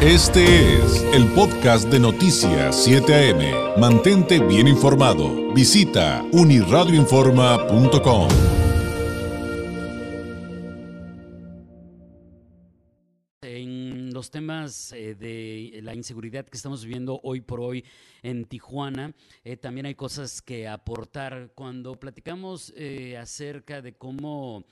Este es el podcast de Noticias 7 AM. Mantente bien informado. Visita uniradioinforma.com. En los temas eh, de la inseguridad que estamos viviendo hoy por hoy en Tijuana, eh, también hay cosas que aportar. Cuando platicamos eh, acerca de cómo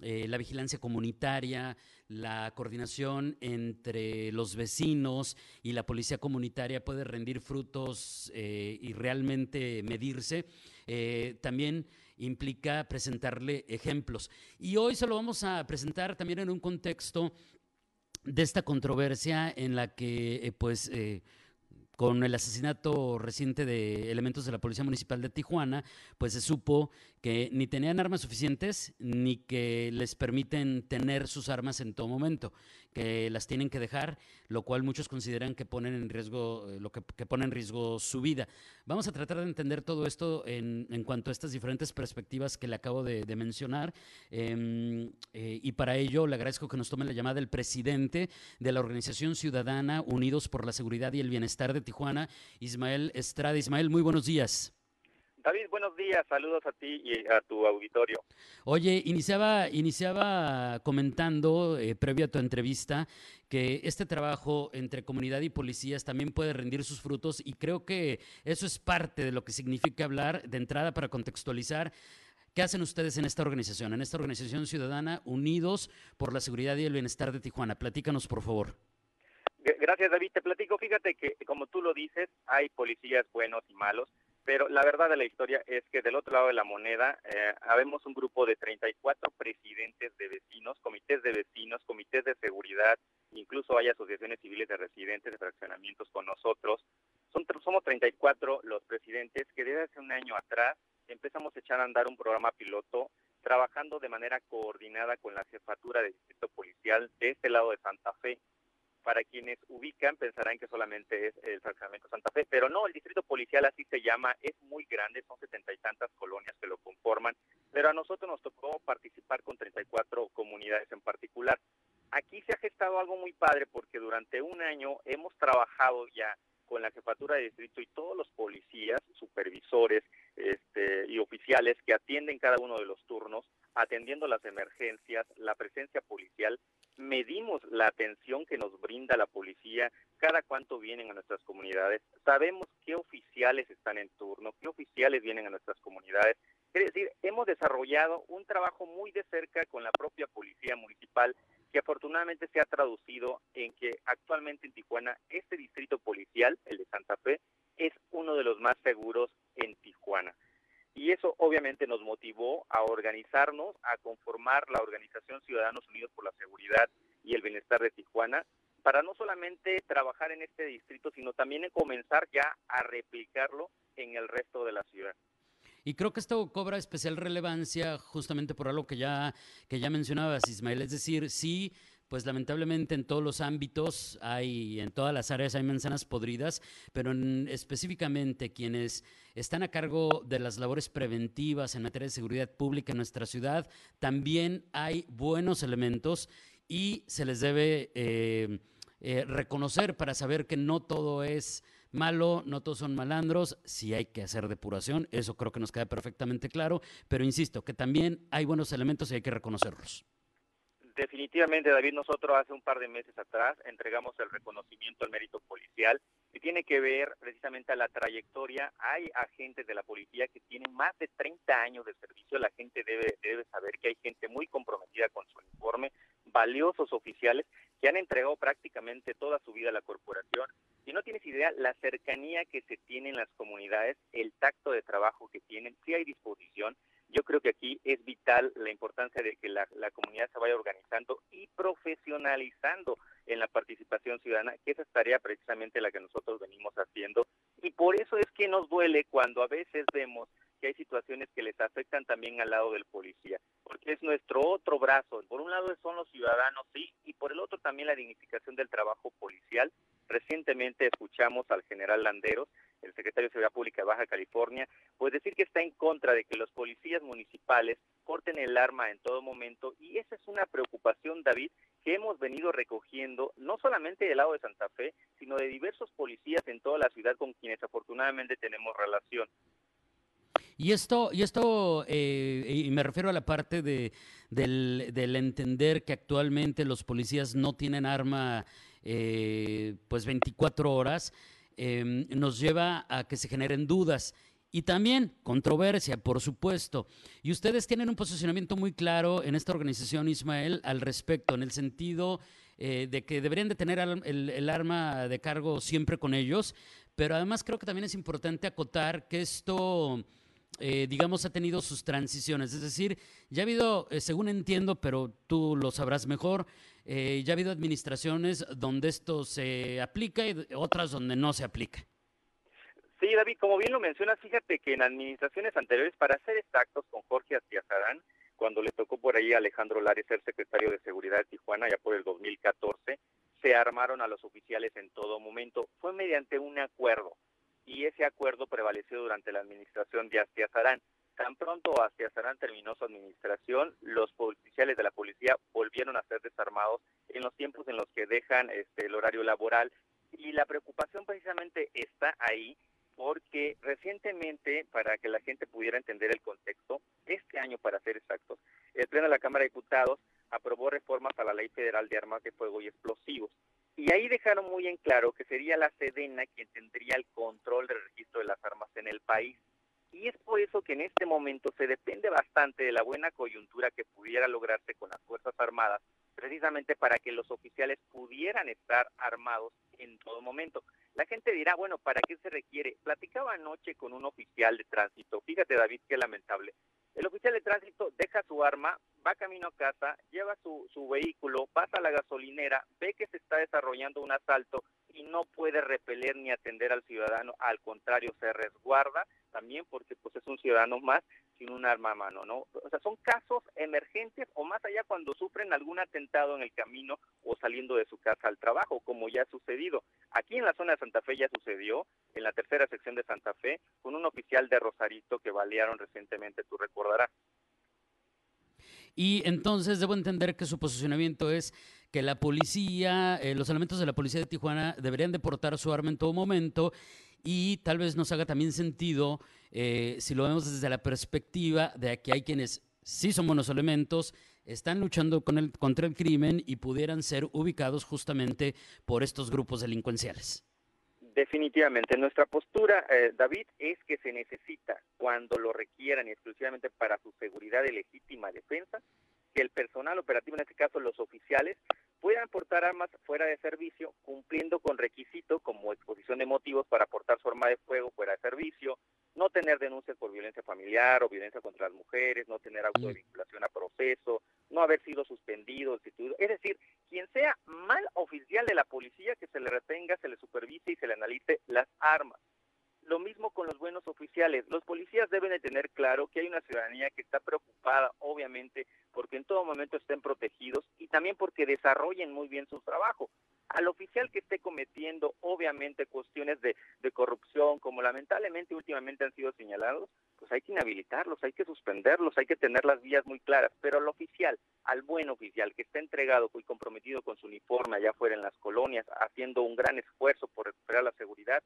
la vigilancia comunitaria, la coordinación entre los vecinos y la policía comunitaria puede rendir frutos eh, y realmente medirse, eh, también implica presentarle ejemplos. Y hoy se lo vamos a presentar también en un contexto de esta controversia en la que, eh, pues, con el asesinato reciente de elementos de la Policía Municipal de Tijuana, pues se supo que ni tenían armas suficientes ni que les permiten tener sus armas en todo momento, que las tienen que dejar, lo cual muchos consideran que ponen en riesgo, eh, lo que, pone en riesgo su vida. Vamos a tratar de entender todo esto en, cuanto a estas diferentes perspectivas que le acabo de, mencionar. Em, eh, y para ello le agradezco que nos tome la llamada el presidente de la Organización Ciudadana Unidos por la Seguridad y el Bienestar de Tijuana, Ismael Estrada. Ismael, muy buenos días. David, buenos días, saludos a ti y a tu auditorio. Oye, iniciaba, iniciaba comentando, eh, previo a tu entrevista, que este trabajo entre comunidad y policías también puede rendir sus frutos y creo que eso es parte de lo que significa hablar de entrada para contextualizar. ¿Qué hacen ustedes en esta organización, en esta organización ciudadana Unidos por la Seguridad y el Bienestar de Tijuana? Platícanos, por favor. Gracias, David. Te platico, fíjate que, como tú lo dices, hay policías buenos y malos pero la verdad de la historia es que del otro lado de la moneda eh, habemos un grupo de 34 presidentes de vecinos, comités de vecinos, comités de seguridad, incluso hay asociaciones civiles de residentes de fraccionamientos con nosotros. Son, somos 34 los presidentes que desde hace un año atrás empezamos a echar a andar un programa piloto trabajando de manera coordinada con la jefatura del distrito policial de este lado de Santa Fe para quienes ubican pensarán que solamente es el fraccionamiento Santa Fe, pero no, el distrito policial así se llama, es muy grande, son setenta y tantas colonias que lo conforman, pero a nosotros nos tocó participar con 34 comunidades en particular. Aquí se ha gestado algo muy padre porque durante un año hemos trabajado ya con la jefatura de distrito y todos los policías, supervisores este, y oficiales que atienden cada uno de los turnos, atendiendo las emergencias, la presencia policial medimos la atención que nos brinda la policía, cada cuánto vienen a nuestras comunidades, sabemos qué oficiales están en turno, qué oficiales vienen a nuestras comunidades. Es decir, hemos desarrollado un trabajo muy de cerca con la propia policía municipal que afortunadamente se ha traducido en que actualmente en Tijuana este distrito policial, el de Santa Fe, es uno de los más seguros en Tijuana. Y eso obviamente nos motivó a organizarnos, a conformar la organización Ciudadanos Unidos por la Seguridad y el Bienestar de Tijuana, para no solamente trabajar en este distrito, sino también en comenzar ya a replicarlo en el resto de la ciudad. Y creo que esto cobra especial relevancia justamente por algo que ya, que ya mencionabas, Ismael. Es decir, sí pues lamentablemente en todos los ámbitos hay, en todas las áreas hay manzanas podridas, pero específicamente quienes están a cargo de las labores preventivas en materia de seguridad pública en nuestra ciudad, también hay buenos elementos y se les debe eh, eh, reconocer para saber que no todo es malo, no todos son malandros, sí hay que hacer depuración, eso creo que nos queda perfectamente claro, pero insisto, que también hay buenos elementos y hay que reconocerlos. Definitivamente, David, nosotros hace un par de meses atrás entregamos el reconocimiento al mérito policial y tiene que ver precisamente a la trayectoria. Hay agentes de la policía que tienen más de 30 años de servicio. La gente debe, debe saber que hay gente muy comprometida con su uniforme, valiosos oficiales que han entregado prácticamente toda su vida a la corporación. Y no tienes idea la cercanía que se tiene en las comunidades, el tacto de trabajo que tienen, si hay disposición yo creo que aquí es vital la importancia de que la, comunidad se vaya organizando y profesionalizando en la participación ciudadana, que esa es tarea precisamente la que nosotros venimos haciendo. Y por eso es que nos duele cuando a veces vemos que hay situaciones que les afectan también al lado del policía, porque es nuestro otro brazo. Por un lado son los ciudadanos, sí, y por el otro también la dignificación del trabajo policial. Recientemente escuchamos al general Landeros el secretario de Seguridad Pública de Baja California, pues decir que está en contra de que los policías municipales corten el arma en todo momento y esa es una preocupación, David, que hemos venido recogiendo, no solamente del lado de Santa Fe, sino de diversos policías en toda la ciudad con quienes afortunadamente tenemos relación. Y esto, y esto eh, y me refiero a la parte de, del, entender que actualmente los policías no tienen arma eh, pues 24 horas, em, nos lleva a que se generen dudas y también controversia, por supuesto. Y ustedes tienen un posicionamiento muy claro en esta organización, Ismael, al respecto, en el sentido eh, de que deberían de tener el, arma de cargo siempre con ellos, pero además creo que también es importante acotar que esto... Eh, digamos, ha tenido sus transiciones. Es decir, ya ha habido, eh, según entiendo, pero tú lo sabrás mejor, ya ha habido administraciones donde esto se aplica y otras donde no se aplica. Sí, David, como bien lo mencionas, fíjate que en administraciones anteriores, para ser exactos con Jorge Astiazarán, cuando le tocó por ahí a Alejandro Lares ser secretario de Seguridad de Tijuana, ya por el 2014, se armaron a los oficiales en todo momento. Fue mediante un acuerdo y ese acuerdo prevaleció durante la administración de Astiazarán. Tan pronto Astiazarán terminó su administración, los oficiales de la policía volvieron a ser desarmados en los tiempos en los que dejan este, el horario laboral y la preocupación precisamente está ahí porque recientemente, para que la gente pudiera entender el contexto, este año para ser exactos, el Pleno de la Cámara de Diputados aprobó reformas a la Ley Federal de Armas de Fuego y Explosivos. Y ahí dejaron muy en claro que sería la Sedena quien tendría el control del registro de las armas en el país. Y es por eso que en este momento se depende bastante de la buena coyuntura que pudiera lograrse con las Fuerzas Armadas, precisamente para que los oficiales pudieran estar armados en todo momento. La gente dirá, bueno, ¿para qué se requiere? Platicaba anoche con un oficial de tránsito. Fíjate, David, qué lamentable. El oficial de tránsito deja su arma, va camino a casa, lleva su, su vehículo, pasa a la gasolinera, ve que se está desarrollando un asalto y no puede repeler ni atender al ciudadano, al contrario, se resguarda también porque pues es un ciudadano más sin un arma a mano, ¿no? O sea, son casos emergentes o más allá cuando sufren algún atentado en el camino o saliendo de su casa al trabajo, como ya ha sucedido. Aquí en la zona de Santa Fe ya sucedió, en la tercera sección de Santa Fe, con un oficial de Rosarito que balearon recientemente, tú recordarás. Y entonces debo entender que su posicionamiento es que la policía, eh, los elementos de la policía de Tijuana deberían deportar su arma en todo momento y tal vez nos haga también sentido eh, si lo vemos desde la perspectiva de que hay quienes sí son buenos elementos, están luchando con el, contra el crimen y pudieran ser ubicados justamente por estos grupos delincuenciales. Definitivamente, nuestra postura, eh, David, es que se necesita, cuando lo requieran y exclusivamente para su seguridad y legítima defensa, que el personal operativo, en este caso los oficiales, puedan portar armas fuera de servicio, cumpliendo con requisitos como exposición de motivos para portar su arma de fuego fuera de servicio, no tener denuncias por violencia familiar o violencia contra las mujeres, no tener auto de vinculación a proceso, no haber sido suspendido, destituido. Es decir, quien sea mal oficial de la policía, que se le retenga, se le supervise y se le analice las armas. Lo mismo con los buenos oficiales. Los policías deben de tener claro que hay una ciudadanía que está preocupada, obviamente, porque en todo momento estén protegidos y también porque desarrollen muy bien su trabajo. Al oficial que esté cometiendo, obviamente, cuestiones de, de corrupción, como lamentablemente últimamente han sido señalados, pues hay que inhabilitarlos, hay que suspenderlos, hay que tener las vías muy claras. Pero al oficial, al buen oficial que está entregado y comprometido con su uniforme allá afuera en las colonias, haciendo un gran esfuerzo por recuperar la seguridad,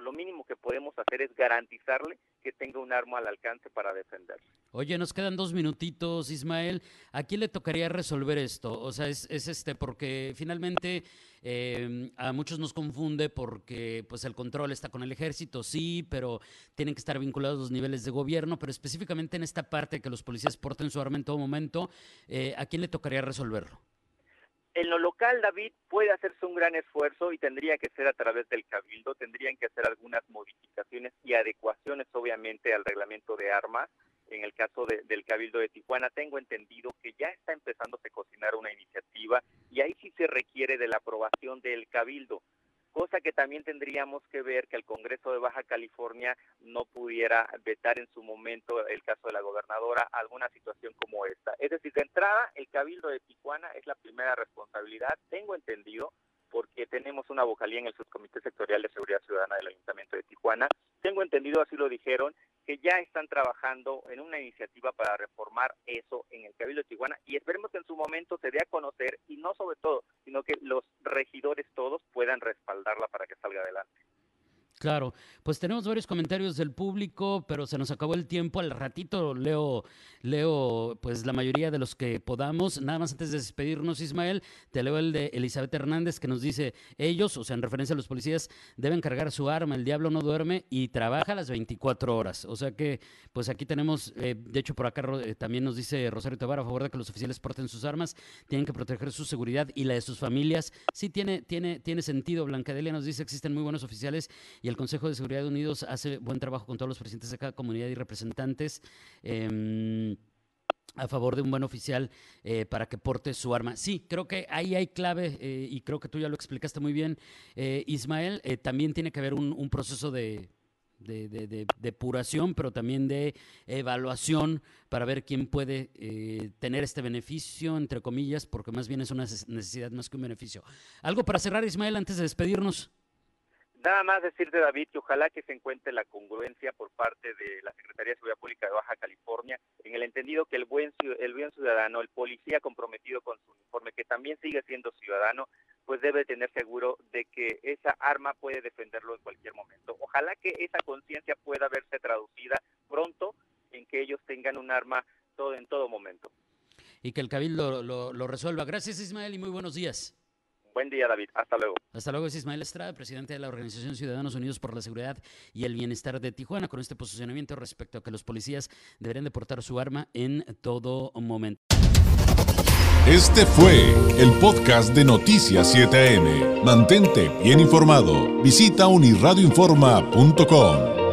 lo mínimo que podemos hacer es garantizarle que tenga un arma al alcance para defenderse. Oye, nos quedan dos minutitos, Ismael. ¿A quién le tocaría resolver esto? O sea, es, este, porque finalmente eh, a muchos nos confunde porque pues el control está con el ejército, sí, pero tienen que estar vinculados los niveles de gobierno, pero específicamente en esta parte que los policías porten su arma en todo momento, eh, ¿a quién le tocaría resolverlo? En lo local, David, puede hacerse un gran esfuerzo y tendría que ser a través del cabildo, tendrían que hacer algunas modificaciones y adecuaciones, obviamente, al reglamento de armas. En el caso del cabildo de Tijuana, tengo entendido que ya está empezando a cocinar una iniciativa y ahí sí se requiere de la aprobación del cabildo cosa que también tendríamos que ver que el Congreso de Baja California no pudiera vetar en su momento el caso de la gobernadora alguna situación como esta. Es decir, de entrada, el Cabildo de Tijuana es la primera responsabilidad, tengo entendido, porque tenemos una vocalía en el Subcomité Sectorial de Seguridad Ciudadana del Ayuntamiento de Tijuana. Tengo entendido, así lo dijeron, que ya están trabajando en una iniciativa para reformar eso en el Cabildo de Tijuana y esperemos que en su momento se dé a conocer y no sobre todo, sino que los regidores todos puedan respaldarla para que salga adelante. Claro, pues tenemos varios comentarios del público, pero se nos acabó el tiempo. Al ratito leo, leo pues la mayoría de los que podamos. Nada más antes de despedirnos, Ismael, te leo el de Elizabeth Hernández que nos dice, ellos, o sea, en referencia a los policías, deben cargar su arma, el diablo no duerme y trabaja las 24 horas. O sea que, pues aquí tenemos, eh, de hecho por acá eh, también nos dice Rosario Tabar a favor de que los oficiales porten sus armas, tienen que proteger su seguridad y la de sus familias. Sí tiene, tiene, tiene sentido. Blancadelia nos dice, existen muy buenos oficiales y el Consejo de Seguridad de Unidos hace buen trabajo con todos los presidentes de cada comunidad y representantes. Em, a favor de un buen oficial eh, para que porte su arma. Sí, creo que ahí hay clave eh, y creo que tú ya lo explicaste muy bien, eh, Ismael. también tiene que haber un, proceso de, de, depuración, pero también de evaluación para ver quién puede tener este beneficio, entre comillas, porque más bien es una necesidad más que un beneficio. Algo para cerrar, Ismael, antes de despedirnos. Nada más decirte, David, que ojalá que se encuentre la congruencia por parte de la Secretaría de Seguridad Pública de Baja California, en el entendido que el buen, el buen ciudadano, el policía comprometido con su uniforme, que también sigue siendo ciudadano, pues debe tener seguro de que esa arma puede defenderlo en cualquier momento. Ojalá que esa conciencia pueda verse traducida pronto en que ellos tengan un arma todo en todo momento. Y que el Cabildo lo, lo resuelva. Gracias, Ismael, y muy buenos días. Buen día, David. Hasta luego. Hasta luego, es Ismael Estrada, presidente de la Organización Ciudadanos Unidos por la Seguridad y el Bienestar de Tijuana, con este posicionamiento respecto a que los policías deberían de portar su arma en todo momento. Este fue el podcast de Noticias 7am. Mantente bien informado. Visita unirradioinforma.com.